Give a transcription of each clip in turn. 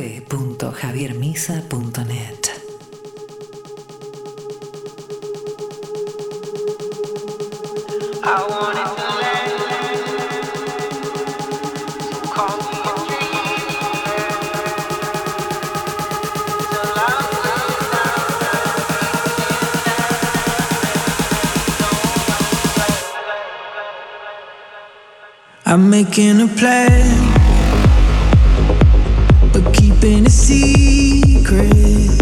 www.javiermisa.net. I'm making a plan. keeping a secret.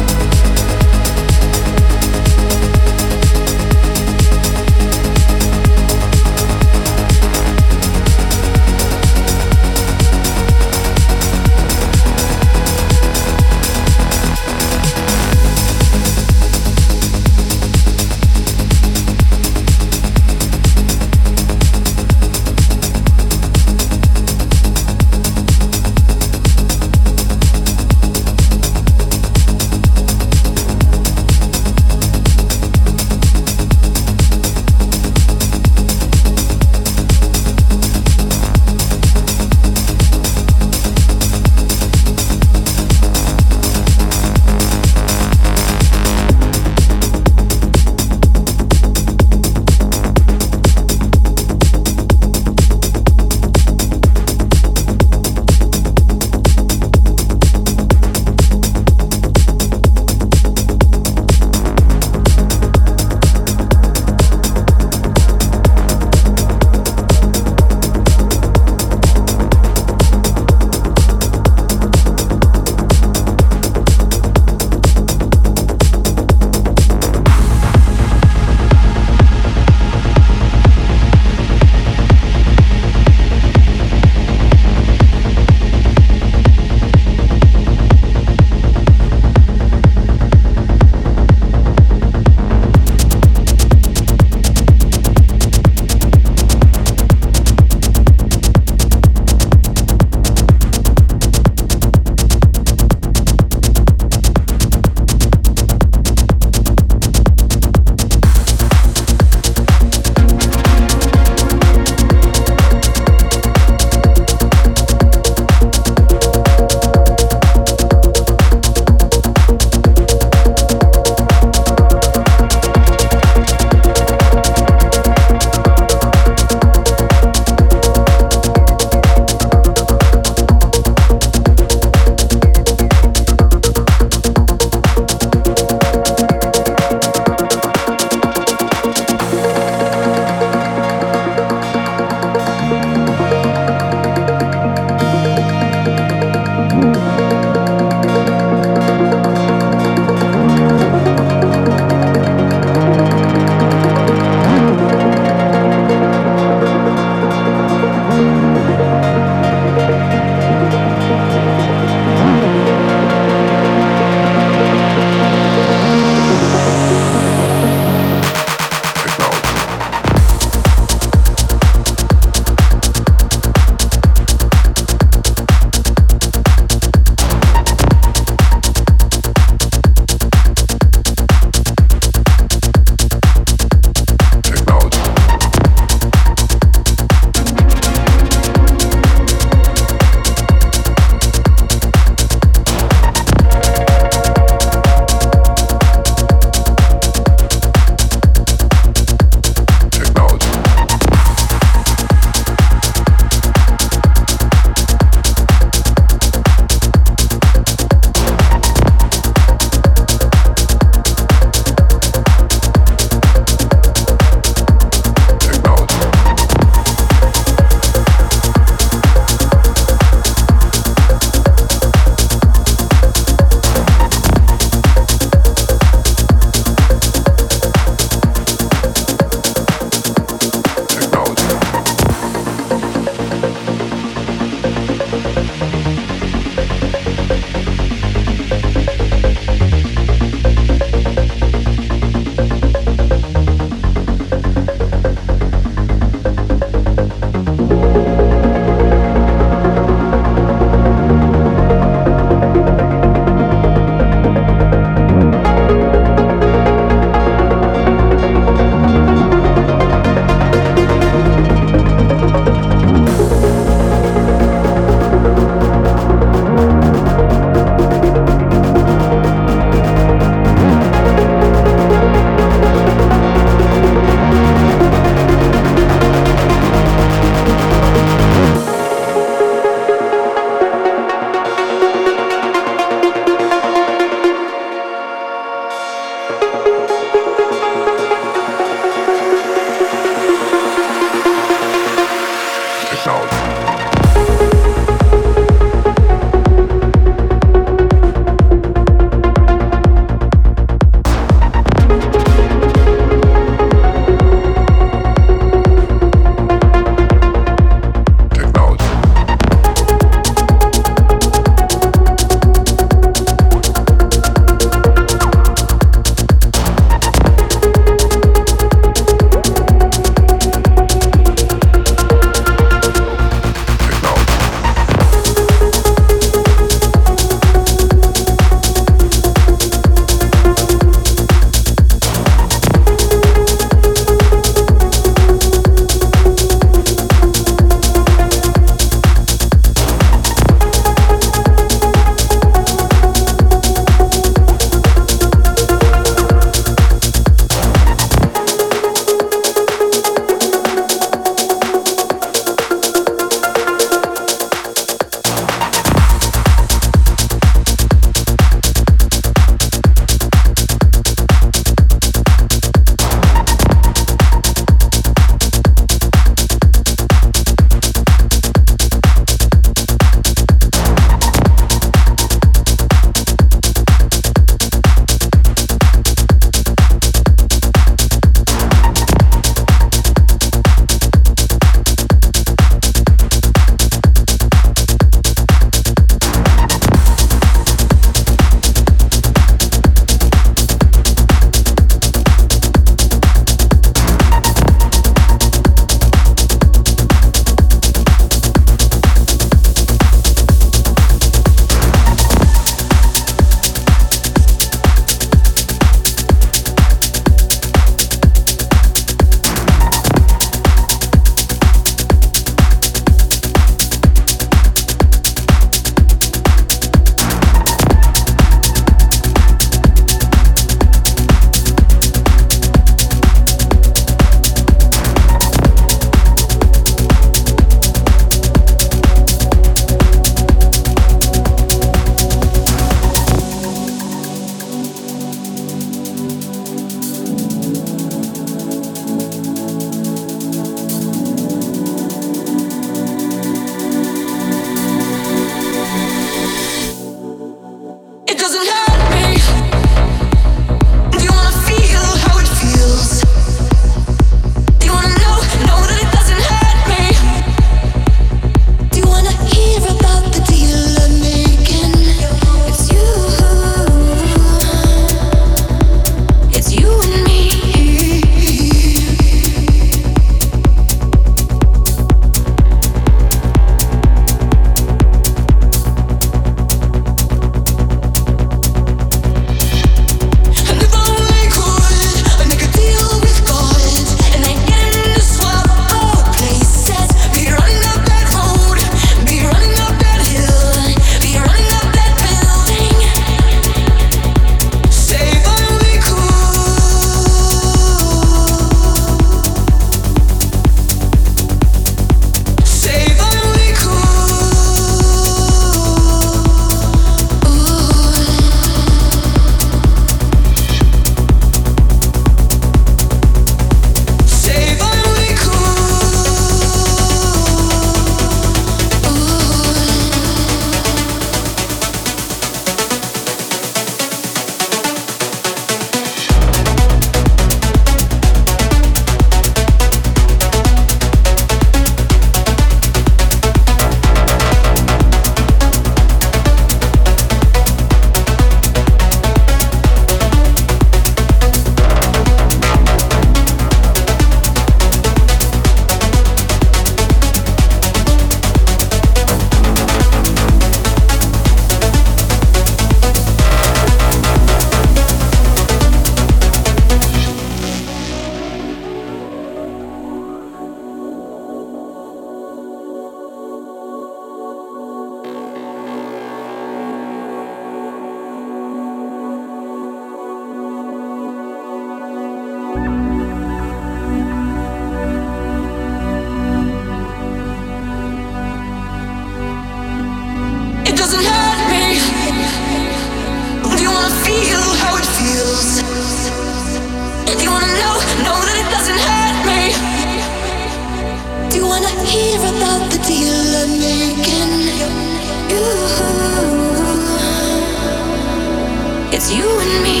It's you and me.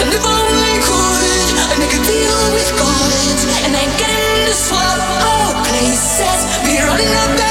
And if I could, I make a deal with God, and get swap our oh, places. Running up.